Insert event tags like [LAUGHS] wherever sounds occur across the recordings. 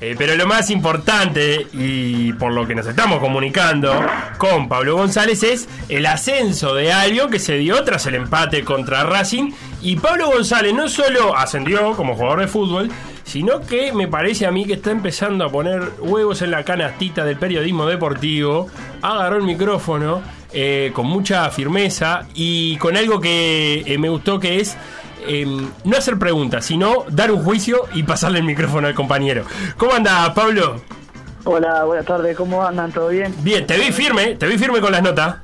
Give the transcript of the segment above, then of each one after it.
Eh, pero lo más importante, y por lo que nos estamos comunicando con Pablo González, es el ascenso de Albion que se dio tras el empate contra Racing. Y Pablo González no solo ascendió como jugador de fútbol, sino que me parece a mí que está empezando a poner huevos en la canastita del periodismo deportivo. Agarró el micrófono eh, con mucha firmeza y con algo que eh, me gustó que es Em, no hacer preguntas, sino dar un juicio y pasarle el micrófono al compañero. ¿Cómo anda, Pablo? Hola, buenas tardes, ¿cómo andan? ¿Todo bien? Bien, te vi firme, te vi firme con las notas.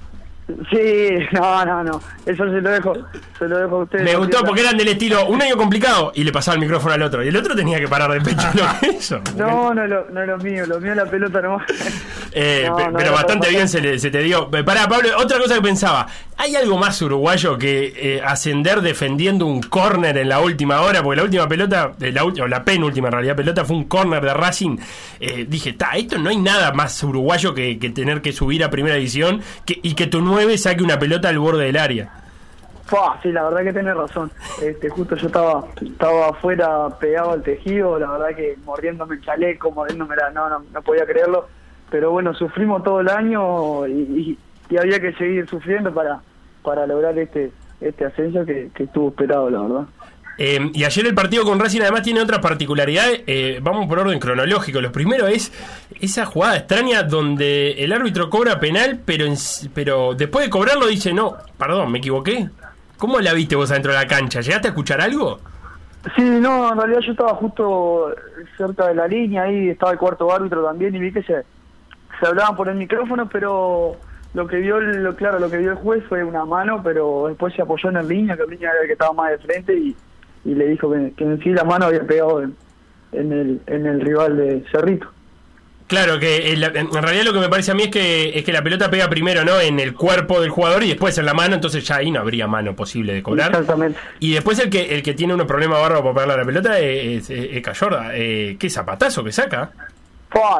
Sí, no, no, no. Eso se lo dejo, se lo dejo a ustedes. Me gustó porque eran del estilo un año complicado y le pasaba el micrófono al otro. Y el otro tenía que parar de pecho lo [LAUGHS] eso. No, no, no, no es lo mío, lo mío es la pelota nomás. Eh, pero bastante bien se, se, te dio. Pará, Pablo, otra cosa que pensaba. ¿Hay algo más uruguayo que eh, ascender defendiendo un córner en la última hora? Porque la última pelota, eh, la, o la penúltima en realidad pelota fue un córner de Racing. dije, está, esto no hay nada más uruguayo que, tener que subir a primera división que, y que tu 9 saque una pelota al borde del área. sí, la verdad que tenés razón. Este, justo yo estaba estaba afuera pegado al tejido, la verdad que mordiéndome el chaleco, mordiéndome la... No, no, no podía creerlo pero bueno, sufrimos todo el año y, había que seguir sufriendo para, para lograr este, este ascenso que, estuvo esperado, la verdad. Eh, y ayer el partido con Racing además tiene otras particularidades. Eh, vamos por orden cronológico. Lo primero es esa jugada extraña donde el árbitro cobra penal, pero, pero después de cobrarlo dice, no, perdón, me equivoqué. ¿Cómo la viste vos adentro de la cancha? ¿Llegaste a escuchar algo? Sí, no, en realidad yo estaba justo cerca de la línea, ahí estaba el cuarto árbitro también y vi que se, se hablaban por el micrófono, pero lo que vio lo claro lo que vio el juez fue una mano pero después se apoyó en el línea que el línea era el que estaba más de frente y, le dijo que, en sí la mano había pegado en, el en el rival de Cerrito Claro, que en, realidad lo que me parece a mí es que es que la pelota pega primero, ¿no? En el cuerpo del jugador y después en la mano, entonces ya ahí no habría mano posible de cobrar. Exactamente. Y después el que el que tiene un problema barro para pegarle a la pelota es, es, Cayorda. Eh, ¿Qué zapatazo que saca?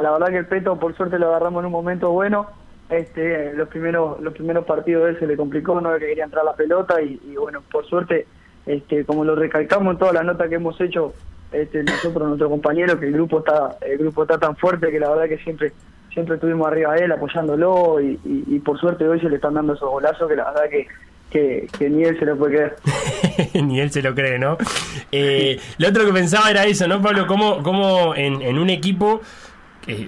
la verdad que el Peto por suerte lo agarramos en un momento bueno. Este, los primeros los primeros partidos de él se le complicó, no que quería entrar la pelota y, bueno, por suerte, este, como lo recalcamos en todas las notas que hemos hecho, este, nosotros, nuestro compañero, que el grupo está el grupo está tan fuerte que la verdad que siempre siempre estuvimos arriba de él apoyándolo y, por suerte hoy se le están dando esos golazos que la verdad que que, ni él se lo puede creer. [LAUGHS] ni él se lo cree, ¿no? Eh, lo otro que pensaba era eso, ¿no, Pablo? ¿Cómo, cómo en, en un equipo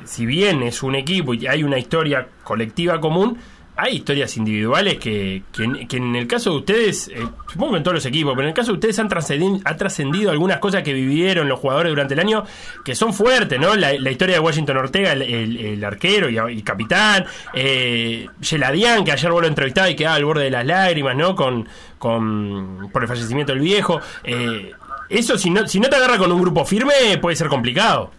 si bien es un equipo y hay una historia colectiva común, hay historias individuales que, que, en el caso de ustedes, eh, supongo que en todos los equipos, pero en el caso de ustedes han trascendido, algunas cosas que vivieron los jugadores durante el año que son fuertes, ¿no? La, historia de Washington Ortega, el, arquero y, capitán, eh, Geladian, que ayer vos lo entrevistaba y quedaba al borde de las lágrimas, ¿no? Con, con, por el fallecimiento del viejo. Eh, eso, si no, si no te agarra con un grupo firme, puede ser complicado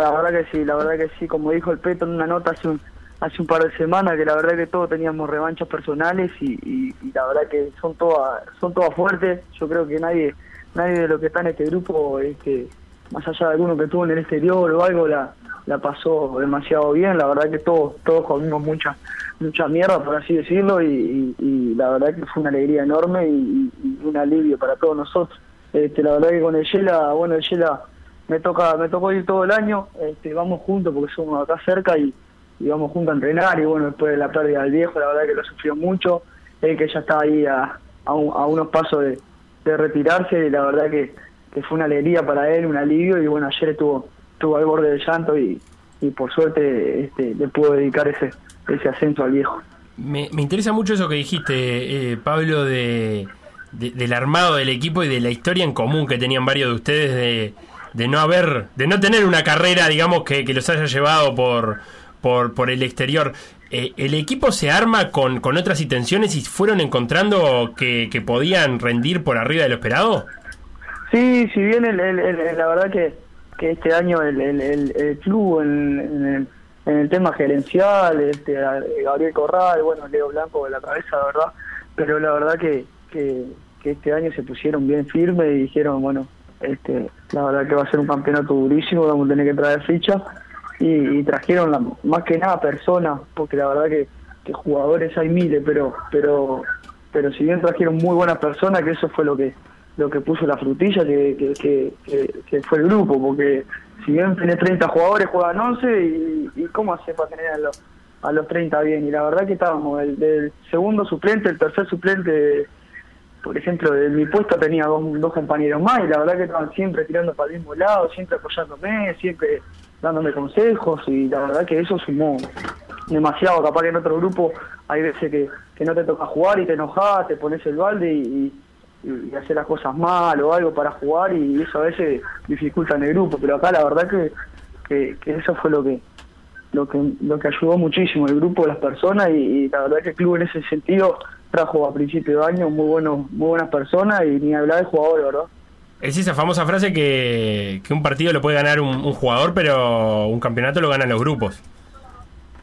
la verdad que sí, la verdad que sí, como dijo el Peto en una nota hace un, hace un par de semanas, que la verdad que todos teníamos revanchas personales y, la verdad que son todas son todas fuertes, yo creo que nadie nadie de los que está en este grupo, este, más allá de alguno que estuvo en el exterior o algo, la, pasó demasiado bien, la verdad que todos todos comimos mucha mucha mierda, por así decirlo, y, la verdad que fue una alegría enorme y, un alivio para todos nosotros. Este, la verdad que con el Yela, bueno, el Yela me toca me tocó ir todo el año este, vamos juntos porque somos acá cerca y, vamos juntos a entrenar y bueno después de la pérdida del viejo la verdad que lo sufrió mucho él que ya está ahí a, a, unos pasos de, retirarse y la verdad que, fue una alegría para él un alivio y bueno ayer estuvo estuvo al borde del llanto y, y por suerte este, le pudo dedicar ese ese ascenso al viejo. Me, me interesa mucho eso que dijiste eh, Pablo de, del armado del equipo y de la historia en común que tenían varios de ustedes de de no haber, de no tener una carrera, digamos, que, que los haya llevado por, por, por el exterior. Eh, ¿El equipo se arma con, con otras intenciones y fueron encontrando que, que podían rendir por arriba de lo esperado? Sí, si bien el, la verdad que, que este año el, club en, en, el, tema gerencial, este, Gabriel Corral, bueno, Leo Blanco de la cabeza, verdad, pero la verdad que, que este año se pusieron bien firmes y dijeron, bueno, este, la verdad que va a ser un campeonato durísimo, vamos a tener que traer ficha y, trajeron más que nada personas, porque la verdad que, jugadores hay miles, pero pero pero si bien trajeron muy buenas personas, que eso fue lo que lo que puso la frutilla que, que, que, fue el grupo, porque si bien tenés 30 jugadores, juegan 11 y, y cómo hace para tener a los, a los 30 bien. Y la verdad que estábamos el, del segundo suplente, el tercer suplente, por ejemplo, de mi puesto tenía dos, dos compañeros más y la verdad que estaban siempre tirando para el mismo lado, siempre apoyándome, siempre dándome consejos y la verdad que eso sumó demasiado. Capaz que en otro grupo hay veces que, que no te toca jugar y te enojas, te pones el balde y y, hacer las cosas mal o algo para jugar y eso a veces dificulta en el grupo, pero acá la verdad que, que, eso fue lo que lo que lo que ayudó muchísimo el grupo, las personas y, la verdad que el club en ese sentido trajo a principio de año muy buenos muy buenas personas y ni hablar de jugadores, ¿verdad? Es esa famosa frase que, que un partido lo puede ganar un, jugador, pero un campeonato lo ganan los grupos.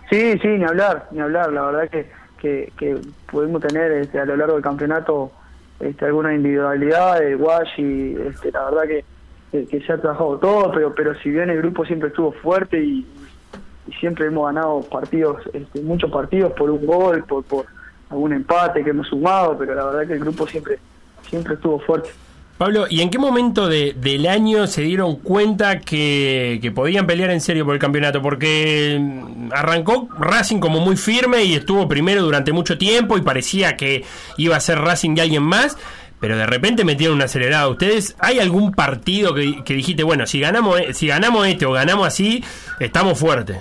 Sí, sí, ni hablar, ni hablar. La verdad que, que, que pudimos tener este, a lo largo del campeonato este, alguna individualidad de Washi, este, la verdad que, que, se ha trabajado todo, pero pero si bien el grupo siempre estuvo fuerte y, siempre hemos ganado partidos, este, muchos partidos por un gol, por, por algún empate que hemos sumado, pero la verdad que el grupo siempre siempre estuvo fuerte. Pablo, ¿y en qué momento de, del año se dieron cuenta que, que, podían pelear en serio por el campeonato? Porque mm, arrancó Racing como muy firme y estuvo primero durante mucho tiempo y parecía que iba a ser Racing y alguien más, pero de repente metieron una acelerada. ¿Ustedes hay algún partido que, que dijiste, bueno, si ganamos, si ganamos este o ganamos así, estamos fuertes?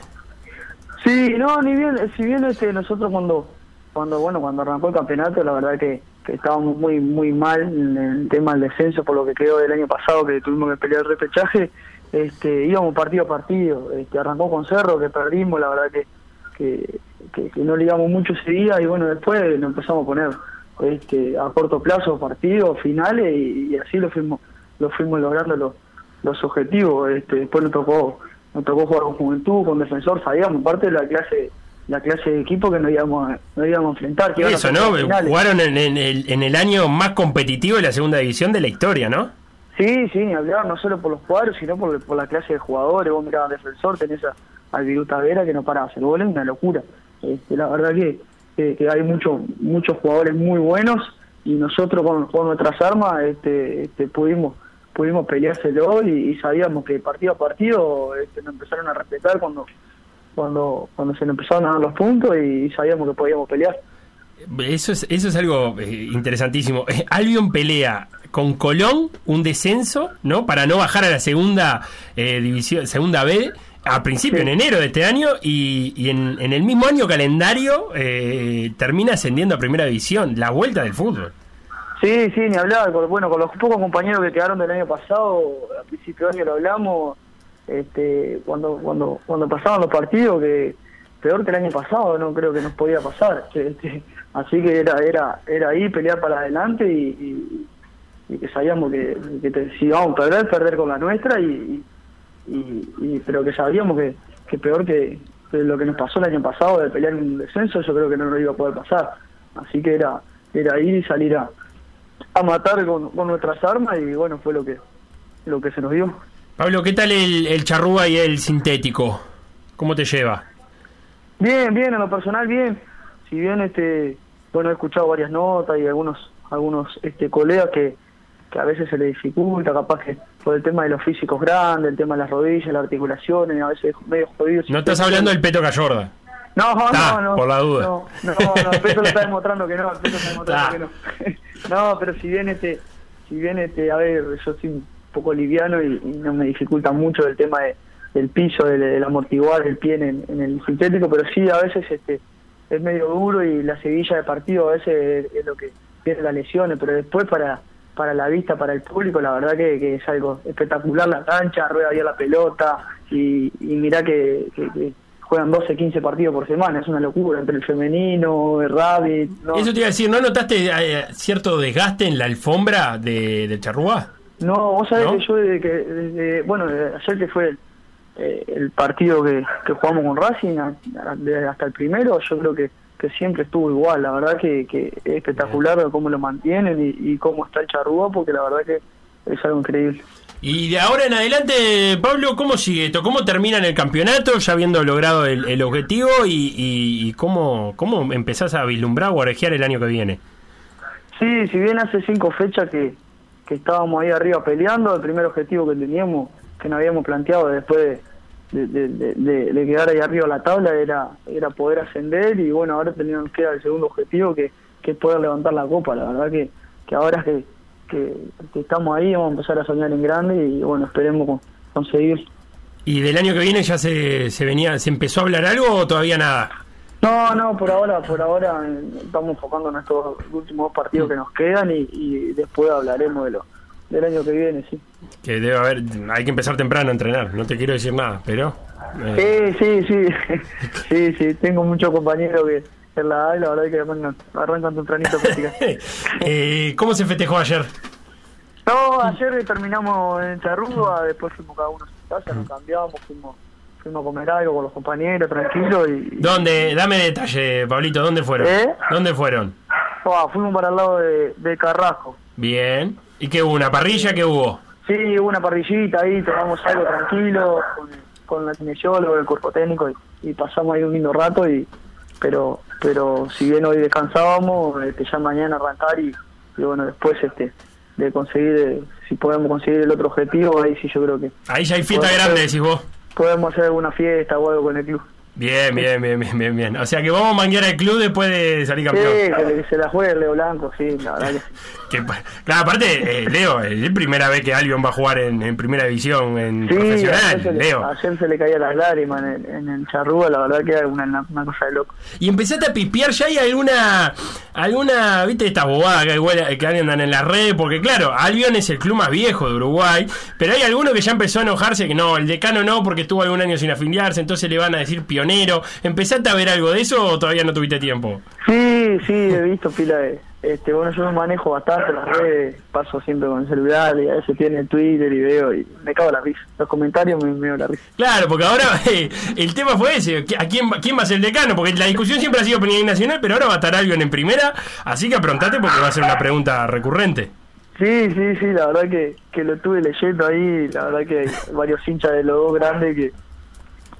Sí, no, ni bien, si bien este, nosotros cuando, cuando, bueno, cuando arrancó el campeonato, la verdad que que estábamos muy muy mal en el tema del descenso por lo que quedó del año pasado que tuvimos que pelear el repechaje. Este íbamos partido a partido este arrancó con Cerro que perdimos la verdad que que, que, no ligamos mucho ese día y bueno después nos empezamos a poner este a corto plazo partidos finales y, así lo fuimos lo fuimos logrando los los objetivos. Este después nos tocó nos tocó jugar con Juventud con Defensor sabíamos parte de la clase la clase de equipo que nos íbamos, nos íbamos a enfrentar. Que Eso, ¿no? Jugaron en, el, en el año más competitivo de la segunda división de la historia, ¿no? Sí, sí, ni hablar, no solo por los cuadros, sino por, por la clase de jugadores. Vos mirabas defensor, tenés a, al Viruta Vera que no para de hacer goles, una locura. Este, la verdad que, que, hay muchos muchos jugadores muy buenos y nosotros con, con nuestras armas este, este, pudimos pudimos peleárselo y, y sabíamos que partido a partido este, nos empezaron a respetar cuando cuando cuando se nos empezaron a dar los puntos y sabíamos que podíamos pelear. Eso es, eso es algo eh, interesantísimo. Eh, Albion pelea con Colón un descenso, ¿no? Para no bajar a la segunda eh, división, segunda B, a principio en enero de este año y, y en, en, el mismo año calendario termina ascendiendo a primera división, la vuelta del fútbol. Sí, sí, ni hablar. Bueno, con los pocos compañeros que quedaron del año pasado, a principio de año lo hablamos, este, cuando cuando cuando pasaban los partidos que peor que el año pasado no creo que nos podía pasar [LAUGHS] este, así que era era era ahí pelear para adelante y, que sabíamos que, si íbamos a perder perder con la nuestra y, y, pero que sabíamos que, que peor que, lo que nos pasó el año pasado de pelear un descenso yo creo que no nos iba a poder pasar. Así que era era ir y salir a, a matar con, con nuestras armas y bueno fue lo que lo que se nos dio Pablo, ¿qué tal el, el charrúa y el sintético? ¿Cómo te lleva? Bien, bien, en lo personal bien. Si bien este, bueno, he escuchado varias notas y algunos algunos este colegas que, que a veces se le dificulta, capaz que por el tema de los físicos grandes, el tema de las rodillas, las articulaciones, a veces medio jodido. No estás hablando del Peto Cayorda. No, no, no. Por la duda. No, no, no, el Peto lo está demostrando que no, el Peto está demostrando que no. [LAUGHS] no, pero si bien este, si bien este, a ver, yo sí poco liviano y, no me dificulta mucho el tema de, del piso, del, amortiguar el pie en, el sintético, pero sí a veces este es medio duro y la seguilla de partido a veces es, lo que tiene las lesiones, pero después para para la vista, para el público, la verdad que, es algo espectacular la cancha, rueda bien la pelota y, y mirá que, juegan 12, 15 partidos por semana, es una locura entre el femenino, el rabbit. Eso te iba a decir, ¿no notaste eh, cierto desgaste en la alfombra de, del charrúa? No, vos sabés que yo desde que, desde, bueno, ayer que fue eh, el, partido que, que, jugamos con Racing, hasta el primero, yo creo que, que siempre estuvo igual. La verdad que, que es espectacular cómo lo mantienen y, cómo está el charrúa, porque la verdad que es algo increíble. Y de ahora en adelante, Pablo, ¿cómo sigue esto? ¿Cómo termina en el campeonato ya habiendo logrado el, objetivo y, y, cómo, cómo empezás a vislumbrar o a el año que viene? Sí, si bien hace cinco fechas que, que estábamos ahí arriba peleando, el primer objetivo que teníamos, que nos habíamos planteado después de, quedar ahí arriba la tabla era, era poder ascender y bueno, ahora tenemos que queda el segundo objetivo que, que es poder levantar la copa, la verdad que, que ahora que, que, que estamos ahí vamos a empezar a soñar en grande y bueno, esperemos con- conseguir. ¿Y del año que viene ya se, se venía, se empezó a hablar algo o todavía nada? No, no, por ahora, por ahora estamos enfocando en estos últimos dos partidos que nos quedan y, y después hablaremos de lo del año que viene, sí. Que debe haber, hay que empezar temprano a entrenar, no te quiero decir nada, pero... eh, Sí, sí, sí, [LAUGHS] sí, sí, tengo muchos compañeros que en la A y la verdad que arrancan, arrancan tempranito [LAUGHS] eh, ¿Cómo se festejó ayer? No, ayer terminamos en Charrúa, después fuimos cada uno a su casa, nos cambiamos, fuimos, fuimos a comer algo con los compañeros, tranquilo y... ¿Dónde? Dame detalle, Pablito, ¿dónde fueron? ¿Eh? ¿Dónde fueron? Ah, fuimos para el lado de, de Carrasco. Bien. ¿Y qué hubo? ¿Una parrilla? ¿Qué hubo? Sí, hubo una parrillita ahí, tomamos algo tranquilo, con, con la kinesióloga, el cuerpo técnico, y, y pasamos ahí un lindo rato, y pero pero si bien hoy descansábamos, este, ya mañana arrancar y, y bueno, después este de conseguir, si podemos conseguir el otro objetivo, ahí sí yo creo que Ahí ya hay fiesta grande, decís vos. Podemos hacer alguna fiesta o algo con el club. Bien, bien, bien, bien, bien, bien. O sea que vamos a manguear al club después de salir Sí, campeón. que se la juegue el Leo Blanco, sí, la verdad que sí. [LAUGHS] Que pa- claro, aparte, eh, Leo, es la primera vez que Albion va a jugar en, en primera división, en Sí, ayer profesional, le, Leo. ayer se le caían las lágrimas en el, en el charrúa, la verdad que era una, una cosa de loco. Y empezaste a pipiar, ya hay alguna, alguna, viste, estas bobadas que, igual- que andan en la red, porque claro, Albion es el club más viejo de Uruguay, pero hay alguno que ya empezó a enojarse que no, el decano no, porque estuvo algún año sin afiliarse, entonces le van a decir pionero. ¿Empezaste a ver algo de eso o todavía no tuviste tiempo? Sí, sí, he visto pila de... Este, bueno, yo manejo bastante las redes, paso siempre con el celular y a veces tiene Twitter y veo y me cago la risa. Los comentarios me, me veo la risa. Claro, porque ahora [LAUGHS] eh, el tema fue ese, ¿a quién, va- quién va a ser el decano? Porque la discusión siempre ha sido Peña Nacional, pero ahora va a estar Albion en primera, así que aprontate porque va a ser una pregunta recurrente. Sí, sí, sí, la verdad que, que lo estuve leyendo ahí, la verdad que hay varios hinchas de los dos grandes que,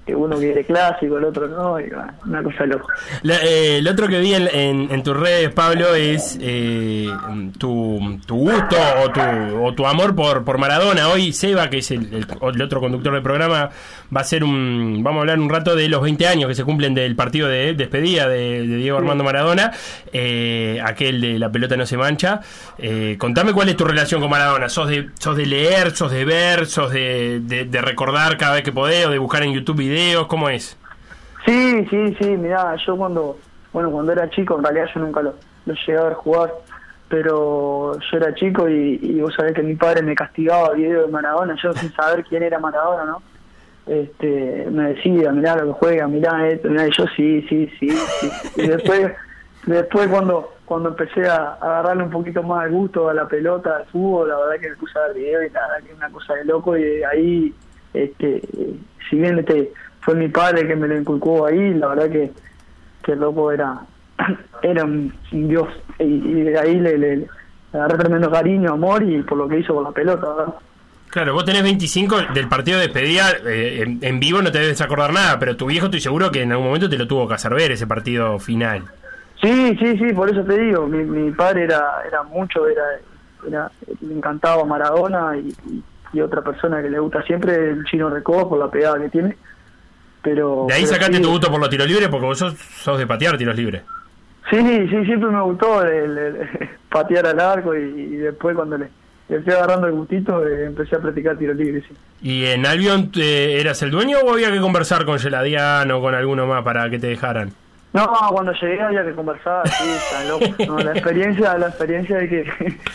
que uno quiere clásico, el otro no, y bueno, una cosa loca. La- eh, el otro que vi en, en- en tus redes, Pablo, es eh, tu, tu gusto o tu, o tu amor por, por Maradona. Hoy Seba, que es el, el- el otro conductor del programa, va a ser un... Vamos a hablar un rato de los 20 años que se cumplen del partido de despedida de, de Diego Armando Maradona, eh, aquel de La pelota no se mancha. Contame cuál es tu relación con Maradona. ¿Sos de, sos de leer, sos de ver, sos de, de- de recordar cada vez que podés o de buscar en YouTube videos? ¿Cómo es? Sí, sí, sí, mirá, yo cuando, bueno, cuando era chico, en realidad yo nunca lo, lo llegué a ver jugar, pero yo era chico y, vos sabés que mi padre me castigaba video de Maradona, yo sin saber quién era Maradona, ¿no? Este, me decía, mirá lo que juega, mirá esto, mirá, y yo sí, sí, sí, sí. Y después, [LAUGHS] después cuando, cuando empecé a, agarrarle un poquito más el gusto a la pelota, al fútbol, la verdad que me puse a ver video y nada, que es una cosa de loco y ahí, este, si bien este fue mi padre que me lo inculcó ahí, la verdad que, que el loco era, [CLEARS THROAT] era un dios y, y de ahí le, le, le agarré tremendo cariño, amor y por lo que hizo con la pelota, ¿verdad? Claro, vos tenés 25 del partido de despedida, eh, en, en vivo no te debes acordar nada, pero tu viejo estoy seguro que en algún momento te lo tuvo que hacer ver ese partido final. Sí, sí, sí, por eso te digo, mi, mi padre era era mucho, era, era le encantaba Maradona y, y, y otra persona que le gusta siempre el chino Recoba por la pegada que tiene, pero... De ahí pero sacaste sí, tu gusto por los tiros libres porque vos sos, sos de patear tiros libres. Sí, sí, siempre me gustó el, el- [LAUGHS] patear al arco y, y después cuando le, le fui agarrando el gustito eh, empecé a practicar tiro libre, sí. ¿Y en Albion eh, eras el dueño o había que conversar con Geladian o con alguno más para que te dejaran? No, cuando llegué había que conversar, sí, [LAUGHS] está loco. No, la experiencia, la experiencia hay que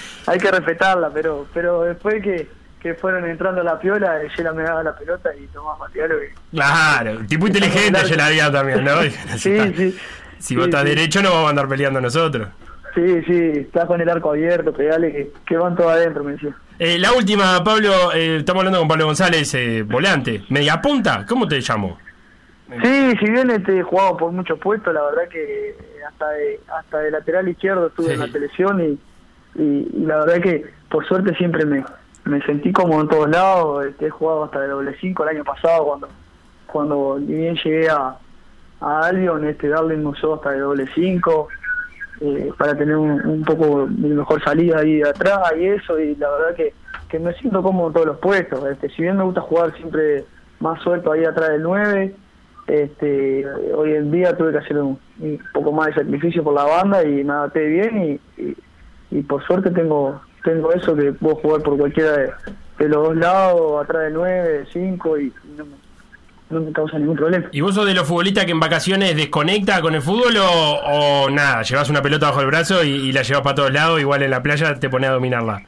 [LAUGHS] hay que respetarla, pero pero después que, que fueron entrando a la piola, ella me daba la pelota y tomaba Matías que Claro, tipo inteligente Claro. Geladian también, ¿no? [LAUGHS] Sí, sí. Si vos Sí, estás sí. derecho no vamos a andar peleando nosotros. Sí, sí, estás con el arco abierto, pegale que, que van todos adentro, me decía. Eh, la última, Pablo, eh, estamos hablando con Pablo González, eh, volante, media punta, ¿cómo te llamo? Sí, si bien este, he jugado por muchos puestos, la verdad que hasta de, hasta de lateral izquierdo estuve Sí. en la selección y, y, y la verdad que por suerte siempre me, me sentí como en todos lados. Este, he jugado hasta de doble cinco el año pasado cuando cuando bien llegué a, a Albion, este Darling me usó hasta de doble cinco. eh, para tener un, un poco de mejor salida ahí de atrás y eso, y la verdad que, que me siento cómodo en todos los puestos. Este, si bien me gusta jugar siempre más suelto ahí atrás del 9, este, hoy en día tuve que hacer un, un poco más de sacrificio por la banda y me adapté bien y, y por suerte tengo tengo eso que puedo jugar por cualquiera de, de los dos lados, atrás del 9, 5 y, no, me, no me causa ningún problema. ¿Y vos sos de los futbolistas que en vacaciones desconecta con el fútbol o, o nada? Llevas una pelota bajo el brazo y, y la llevas para todos lados, igual en la playa te pones a dominarla.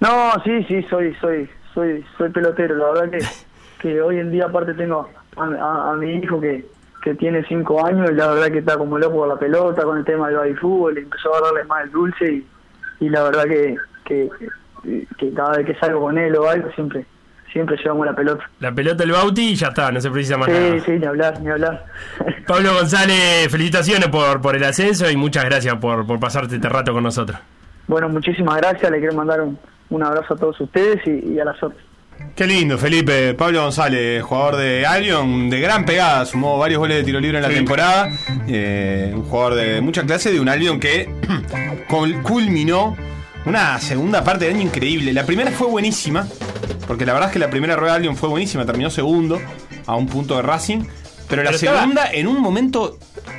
No, sí, sí, soy soy soy soy pelotero. La verdad que, [LAUGHS] que hoy en día aparte tengo a, a- a mi hijo que, que tiene cinco años y la verdad que está como loco con la pelota, con el tema del fútbol y empezó a darle más el dulce y, y la verdad que, que, que cada vez que salgo con él o algo siempre siempre llevamos la pelota. La pelota del Bauti y ya está, no se precisa más Sí, nada. sí, ni hablar, ni hablar. [LAUGHS] Pablo González, felicitaciones por, por el ascenso y muchas gracias por, por pasarte este rato con nosotros. bueno, muchísimas gracias, le quiero mandar un, un abrazo a todos ustedes y, y a las otras. Qué lindo, Felipe. Pablo González, jugador de Albion, de gran pegada, sumó varios goles de tiro libre en la temporada. Eh, un jugador de mucha clase de un Albion que [CLEARS THROAT] cul- culminó una segunda parte de año increíble. La primera fue buenísima, porque la verdad es que la primera rueda de Albion fue buenísima, terminó segundo a un punto de Racing. Pero la Pero estaba- segunda, en un momento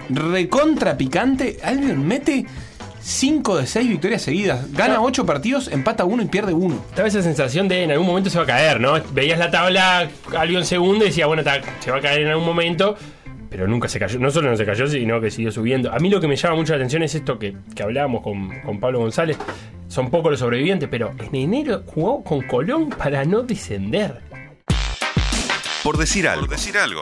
recontra picante, Albion mete 5 de 6 victorias seguidas. Gana 8 partidos, empata 1 y pierde 1. Estaba esa sensación de en algún momento se va a caer, ¿no? Veías la tabla, Albion segundo y decía, bueno, ta- se va a caer en algún momento, pero nunca se cayó. No solo no se cayó, sino que siguió subiendo. A mí lo que me llama mucho la atención es esto que, que hablábamos con, con Pablo González. Son pocos los sobrevivientes, pero en enero jugó con Colón para no descender. Por decir algo. Por decir algo.